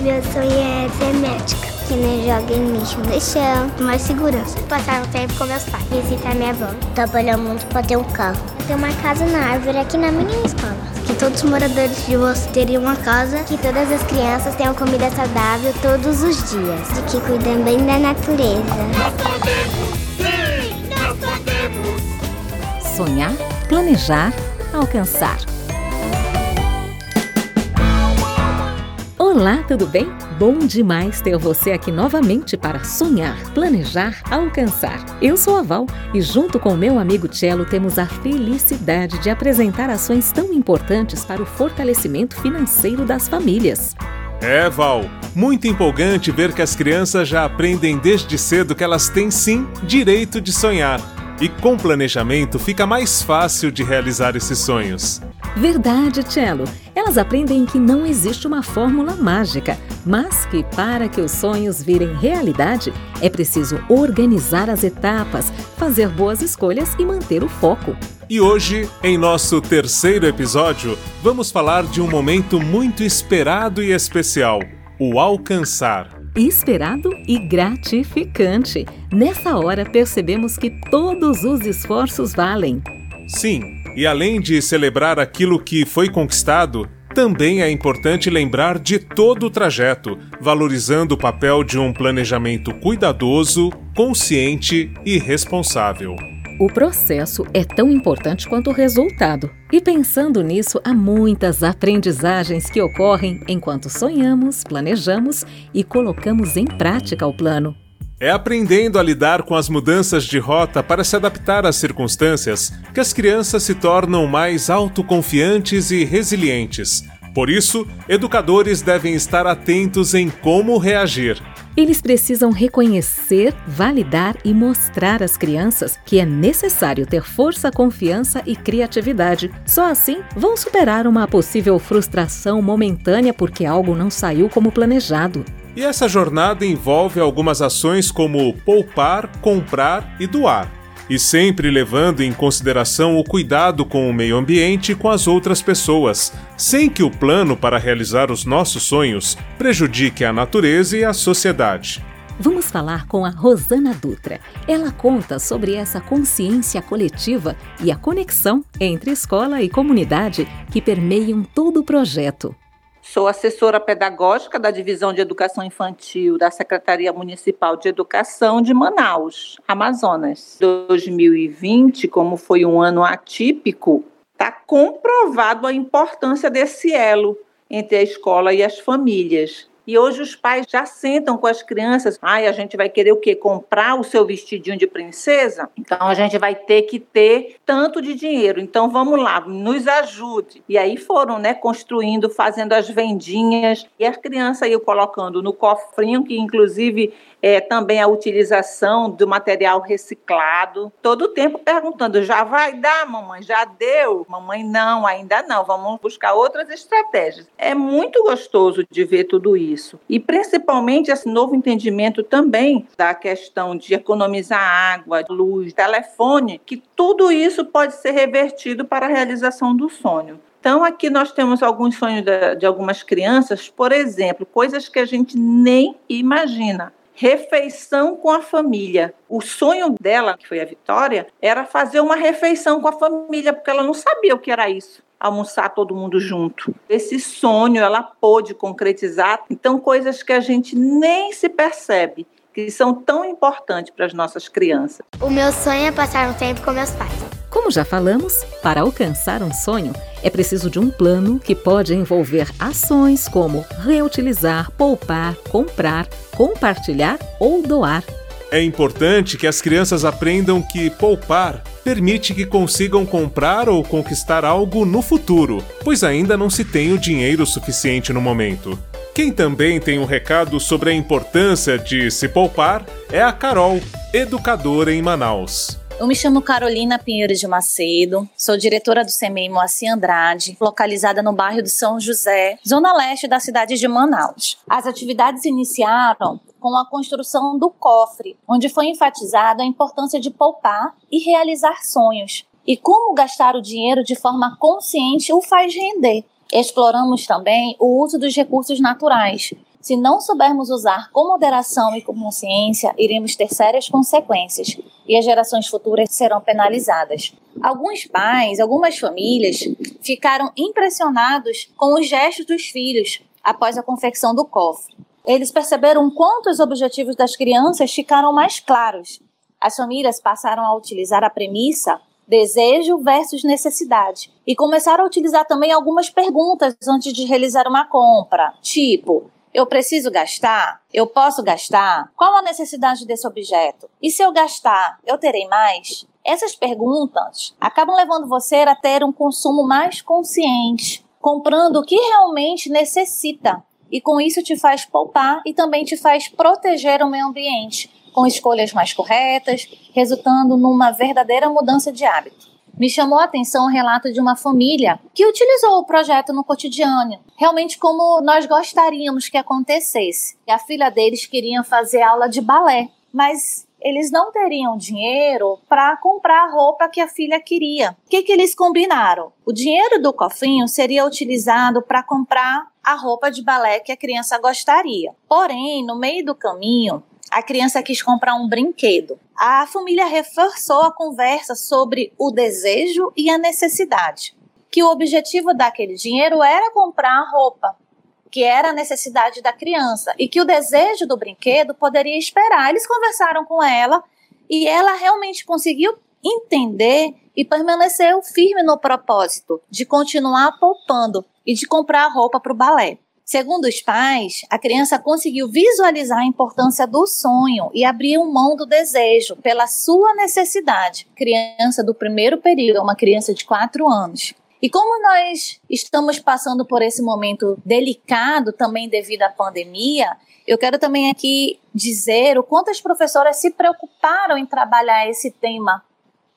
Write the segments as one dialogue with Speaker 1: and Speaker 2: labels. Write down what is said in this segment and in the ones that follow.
Speaker 1: Meu sonho é ser médica, que nem joga em lixo no chão, mais segurança. Passar um tempo com meus pais, visitar minha avó. Trabalhar muito para ter um carro. Ter uma casa na árvore aqui na minha escola. Que todos os moradores de você teriam uma casa, que todas as crianças tenham comida saudável todos os dias. De que cuidem bem da natureza.
Speaker 2: Nós podemos, sim, nós podemos.
Speaker 3: Sonhar, planejar, alcançar. Olá, tudo bem? Bom demais ter você aqui novamente para sonhar, planejar, alcançar. Eu sou a Val e, junto com meu amigo Cello, temos a felicidade de apresentar ações tão importantes para o fortalecimento financeiro das famílias.
Speaker 4: É, Val, muito empolgante ver que as crianças já aprendem desde cedo que elas têm sim direito de sonhar. E com planejamento fica mais fácil de realizar esses sonhos.
Speaker 3: Verdade, Cello. Elas aprendem que não existe uma fórmula mágica, mas que para que os sonhos virem realidade, é preciso organizar as etapas, fazer boas escolhas e manter o foco.
Speaker 4: E hoje, em nosso terceiro episódio, vamos falar de um momento muito esperado e especial: o alcançar.
Speaker 3: Esperado e gratificante. Nessa hora percebemos que todos os esforços valem.
Speaker 4: Sim, e além de celebrar aquilo que foi conquistado, também é importante lembrar de todo o trajeto, valorizando o papel de um planejamento cuidadoso, consciente e responsável.
Speaker 3: O processo é tão importante quanto o resultado. E pensando nisso, há muitas aprendizagens que ocorrem enquanto sonhamos, planejamos e colocamos em prática o plano.
Speaker 4: É aprendendo a lidar com as mudanças de rota para se adaptar às circunstâncias que as crianças se tornam mais autoconfiantes e resilientes. Por isso, educadores devem estar atentos em como reagir.
Speaker 3: Eles precisam reconhecer, validar e mostrar às crianças que é necessário ter força, confiança e criatividade. Só assim vão superar uma possível frustração momentânea porque algo não saiu como planejado.
Speaker 4: E essa jornada envolve algumas ações como poupar, comprar e doar. E sempre levando em consideração o cuidado com o meio ambiente e com as outras pessoas, sem que o plano para realizar os nossos sonhos prejudique a natureza e a sociedade.
Speaker 3: Vamos falar com a Rosana Dutra. Ela conta sobre essa consciência coletiva e a conexão entre escola e comunidade que permeiam todo o projeto.
Speaker 5: Sou assessora pedagógica da Divisão de Educação Infantil da Secretaria Municipal de Educação de Manaus, Amazonas. 2020, como foi um ano atípico, está comprovado a importância desse elo entre a escola e as famílias. E hoje os pais já sentam com as crianças. Ai, a gente vai querer o quê? Comprar o seu vestidinho de princesa? Então a gente vai ter que ter tanto de dinheiro. Então vamos lá, nos ajude. E aí foram, né, construindo, fazendo as vendinhas. E as crianças iam colocando no cofrinho, que inclusive é, também a utilização do material reciclado. Todo o tempo perguntando: já vai dar, mamãe? Já deu? Mamãe, não, ainda não. Vamos buscar outras estratégias. É muito gostoso de ver tudo isso. E principalmente esse novo entendimento também da questão de economizar água, luz, telefone, que tudo isso pode ser revertido para a realização do sonho. Então, aqui nós temos alguns sonhos de, de, algumas crianças, por exemplo, coisas que a gente nem imagina refeição com a família. O sonho dela, que foi a Vitória, era fazer uma refeição com a família, porque ela não sabia o que era isso almoçar todo mundo junto. Esse sonho ela pôde concretizar. Então, coisas que a gente nem se percebe, que são tão importantes para as nossas crianças.
Speaker 1: O meu sonho é passar um tempo com meus pais.
Speaker 3: Como já falamos, para alcançar um sonho é preciso de um plano que pode envolver ações como reutilizar, poupar, comprar, compartilhar ou doar.
Speaker 4: É importante que as crianças aprendam que poupar permite que consigam comprar ou conquistar algo no futuro, pois ainda não se tem o dinheiro suficiente no momento. Quem também tem um recado sobre a importância de se poupar é a Carol, educadora em Manaus.
Speaker 6: Eu me chamo Carolina Pinheiro de Macedo, sou diretora do CEMEI Moacir Andrade, localizada no bairro de São José, zona leste da cidade de Manaus. As atividades iniciaram com a construção do cofre, onde foi enfatizada a importância de poupar e realizar sonhos, e como gastar o dinheiro de forma consciente o faz render. Exploramos também o uso dos recursos naturais, Se não soubermos usar com moderação e com consciência, iremos ter sérias consequências e as gerações futuras serão penalizadas. Alguns pais, algumas famílias ficaram impressionados com os gestos dos filhos após a confecção do cofre. Eles perceberam quanto os objetivos das crianças ficaram mais claros. As famílias passaram a utilizar a premissa desejo versus necessidade e começaram a utilizar também algumas perguntas antes de realizar uma compra, tipo eu preciso gastar? Eu posso gastar? Qual a necessidade desse objeto? E se eu gastar, eu terei mais? Essas perguntas acabam levando você a ter um consumo mais consciente, comprando o que realmente necessita. E com isso te faz poupar e também te faz proteger o meio ambiente, com escolhas mais corretas, resultando numa verdadeira mudança de hábito me chamou a atenção o relato de uma família que utilizou o projeto no cotidiano, realmente como nós gostaríamos que acontecesse. E a filha deles queria fazer aula de balé, mas eles não teriam dinheiro para comprar a roupa que a filha queria. O que, que eles combinaram? O dinheiro do cofrinho seria utilizado para comprar a roupa de balé que a criança gostaria. Porém, no meio do caminho, a criança quis comprar um brinquedo. A família reforçou a conversa sobre o desejo e a necessidade. Que o objetivo daquele dinheiro era comprar roupa, que era a necessidade da criança, e que o desejo do brinquedo poderia esperar. Eles conversaram com ela e ela realmente conseguiu entender e permaneceu firme no propósito de continuar poupando e de comprar roupa para o balé. Segundo os pais, a criança conseguiu visualizar a importância do sonho e abriu mão do desejo pela sua necessidade. Criança do primeiro período, uma criança de 4 anos. E como nós estamos passando por esse momento delicado também devido à pandemia, eu quero também aqui dizer o quanto as professoras se preocuparam em trabalhar esse tema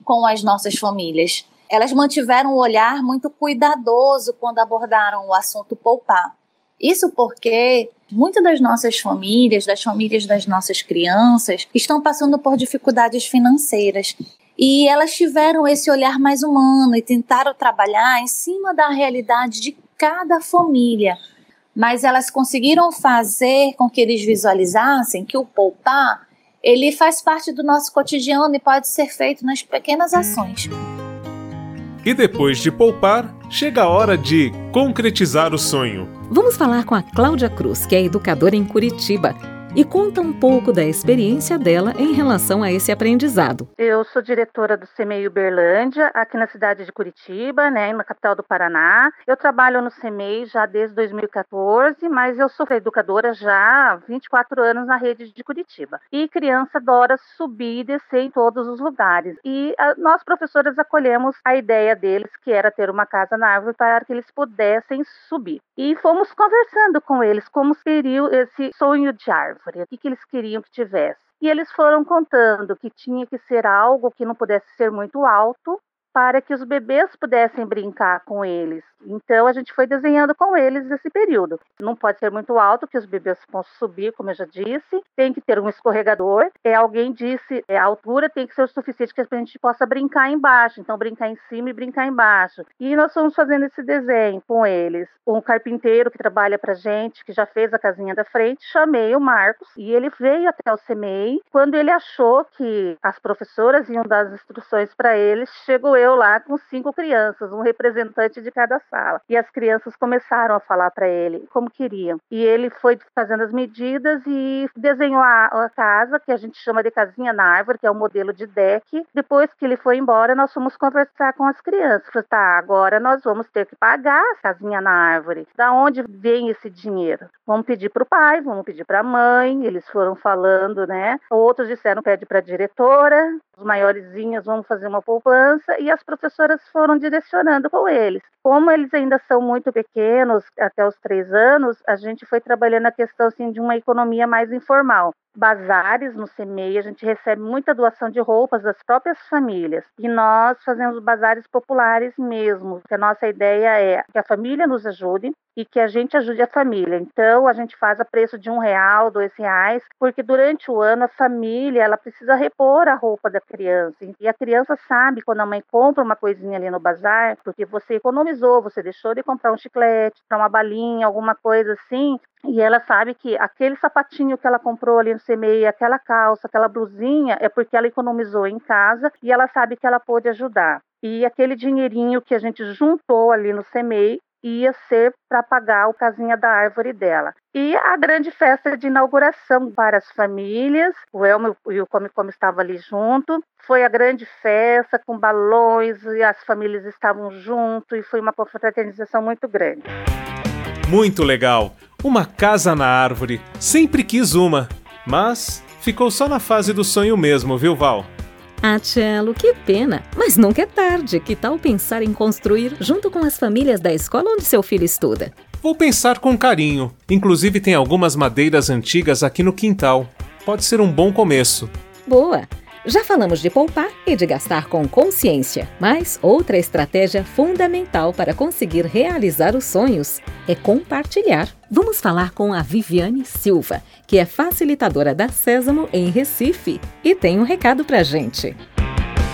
Speaker 6: com as nossas famílias. Elas mantiveram um olhar muito cuidadoso quando abordaram o assunto poupar. Isso porque muitas das nossas famílias, das famílias das nossas crianças, estão passando por dificuldades financeiras. E elas tiveram esse olhar mais humano e tentaram trabalhar em cima da realidade de cada família. Mas elas conseguiram fazer com que eles visualizassem que o poupar ele faz parte do nosso cotidiano e pode ser feito nas pequenas ações.
Speaker 4: E depois de poupar, chega a hora de concretizar o sonho.
Speaker 3: Vamos falar com a Cláudia Cruz, que é educadora em Curitiba e conta um pouco da experiência dela em relação a esse aprendizado.
Speaker 7: Eu sou diretora do CEMEI Uberlândia, aqui na cidade de Curitiba, né, na capital do Paraná. Eu trabalho no CEMEI já desde 2014, mas eu sou educadora já há 24 anos na rede de Curitiba. E criança adora subir e descer em todos os lugares. E a, nós, professoras, acolhemos a ideia deles, que era ter uma casa na árvore para que eles pudessem subir. E fomos conversando com eles como seria esse sonho de árvore o que, que eles queriam que tivesse. E eles foram contando que tinha que ser algo que não pudesse ser muito alto, para que os bebês pudessem brincar com eles. Então a gente foi desenhando com eles esse período. Não pode ser muito alto, que os bebês possam subir, como eu já disse. Tem que ter um escorregador. É, alguém disse, é, a altura tem que ser o suficiente que a gente possa brincar embaixo. Então brincar em cima e brincar embaixo. E nós fomos fazendo esse desenho com eles. Um carpinteiro que trabalha pra gente, que já fez a casinha da frente, chamei o Marcos e ele veio até o CMEI. Quando ele achou que as professoras iam dar as instruções para eles, chegou eu lá com cinco crianças, um representante de cada sala. E as crianças começaram a falar para ele como queriam. E ele foi fazendo as medidas e desenhou a, a, casa, que a gente chama de casinha na árvore, que é o modelo de deck. Depois que ele foi embora, nós fomos conversar com as crianças. Falei, tá, agora nós vamos ter que pagar a casinha na árvore. Da onde vem esse dinheiro? Vamos pedir para o pai, vamos pedir para a mãe. Eles foram falando, né? Outros disseram pede para a diretora. Os maiorzinhos vão fazer uma poupança e as professoras foram direcionando com eles. Como eles ainda são muito pequenos, até os três anos, a gente foi trabalhando a questão assim, de uma economia mais informal. bazares no CEMEI, a gente recebe muita doação de roupas das próprias famílias e nós fazemos bazares populares mesmo, que a nossa ideia é que a família nos ajude e que a gente ajude a família. Então a gente faz a preço de um real, dois reais, porque durante o ano a família ela precisa repor a roupa da criança e a criança sabe quando a mãe compra uma coisinha ali no bazar, porque você economizou, você deixou de comprar um chiclete, uma balinha, alguma coisa assim, e ela sabe que aquele sapatinho que ela comprou ali no CMEI, aquela calça, aquela blusinha, é porque ela economizou em casa e ela sabe que ela pode ajudar. E aquele dinheirinho que a gente juntou ali no CMEI ia ser para pagar o casinha da árvore dela. E a grande festa de inauguração para as famílias, o Elmo e o Come Come estavam ali junto. Foi a grande festa com balões e as famílias estavam junto e foi uma confraternização muito grande.
Speaker 4: Muito legal! Uma casa na árvore. Sempre quis uma, mas ficou só na fase do sonho mesmo, viu, Val?
Speaker 3: Ah, Cello, que pena. Mas nunca é tarde. Que tal pensar em construir junto com as famílias da escola onde seu filho estuda?
Speaker 4: Vou pensar com carinho. Inclusive tem algumas madeiras antigas aqui no quintal. Pode ser um bom começo.
Speaker 3: Boa! Já falamos de poupar e de gastar com consciência, mas outra estratégia fundamental para conseguir realizar os sonhos é compartilhar. Vamos falar com a Viviane Silva, que é facilitadora da Sésamo em Recife e tem um recado pra gente.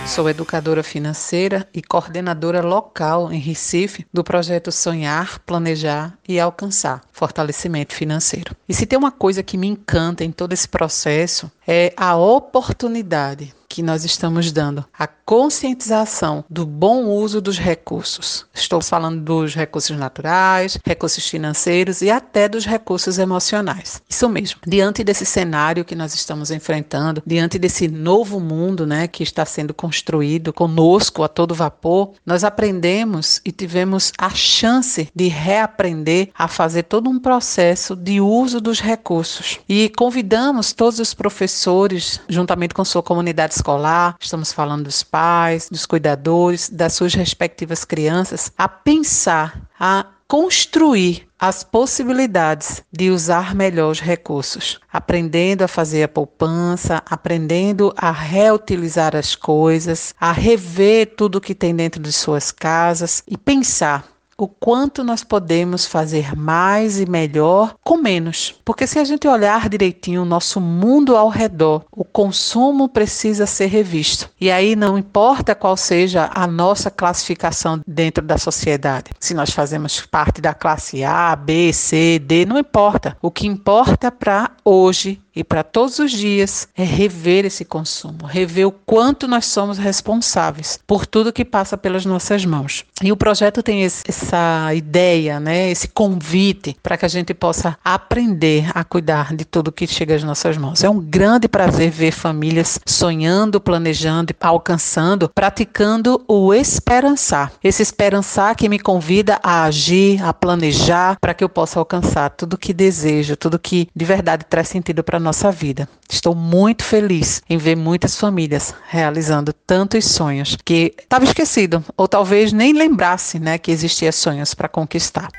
Speaker 8: Sou educadora financeira e coordenadora local em Recife do projeto Sonhar, Planejar e Alcançar Fortalecimento Financeiro. E se tem uma coisa que me encanta em todo esse processo é a oportunidade que nós estamos dando, a conscientização do bom uso dos recursos. Estou falando dos recursos naturais, recursos financeiros e até dos recursos emocionais. Isso mesmo. Diante desse cenário que nós estamos enfrentando, diante desse novo mundo, né, que está sendo construído conosco a todo vapor, nós aprendemos e tivemos a chance de reaprender a fazer todo um processo de uso dos recursos. E convidamos todos os professores, juntamente com sua comunidade escolar, estamos falando dos pais, dos cuidadores, das suas respectivas crianças, a pensar, a construir as possibilidades de usar melhor os recursos, aprendendo a fazer a poupança, aprendendo a reutilizar as coisas, a rever tudo que tem dentro de suas casas e pensar o quanto nós podemos fazer mais e melhor com menos. Porque se a gente olhar direitinho o nosso mundo ao redor, o consumo precisa ser revisto. E aí não importa qual seja a nossa classificação dentro da sociedade. Se nós fazemos parte da classe A, B, C, D, não importa. O que importa para hoje e para todos os dias é rever esse consumo, rever o quanto nós somos responsáveis por tudo que passa pelas nossas mãos. E o projeto tem esse, essa ideia, né, esse convite para que a gente possa aprender a cuidar de tudo que chega às nossas mãos. É um grande prazer ver famílias sonhando, planejando, alcançando, praticando o esperançar. Esse esperançar que me convida a agir, a planejar para que eu possa alcançar tudo que desejo, tudo que de verdade traz sentido para nós nossa vida. Estou muito feliz em ver muitas famílias realizando tantos sonhos que estava esquecido ou talvez nem lembrasse, né, que existia sonhos para conquistar.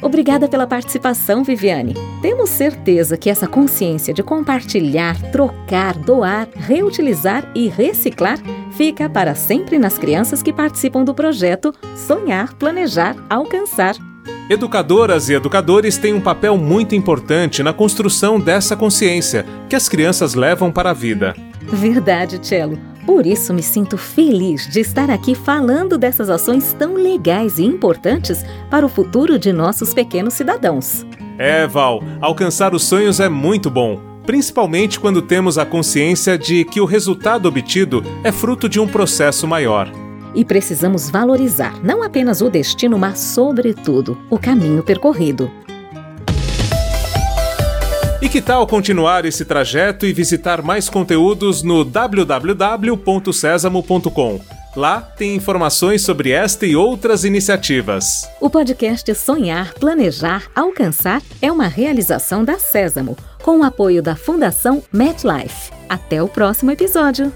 Speaker 3: Obrigada pela participação, Viviane. Temos certeza que essa consciência de compartilhar, trocar, doar, reutilizar e reciclar fica para sempre nas crianças que participam do projeto Sonhar, Planejar, Alcançar
Speaker 4: Educadoras e educadores têm um papel muito importante na construção dessa consciência que as crianças levam para a vida.
Speaker 3: Verdade, Cello. Por isso me sinto feliz de estar aqui falando dessas ações tão legais e importantes para o futuro de nossos pequenos cidadãos.
Speaker 4: É, Val, alcançar os sonhos é muito bom, principalmente quando temos a consciência de que o resultado obtido é fruto de um processo maior.
Speaker 3: E precisamos valorizar não apenas o destino, mas, sobretudo, o caminho percorrido.
Speaker 4: E que tal continuar esse trajeto e visitar mais conteúdos no www.sesamo.com? Lá tem informações sobre esta e outras iniciativas.
Speaker 3: O podcast Sonhar, Planejar, Alcançar é uma realização da Sésamo, com o apoio da Fundação MetLife. Até o próximo episódio.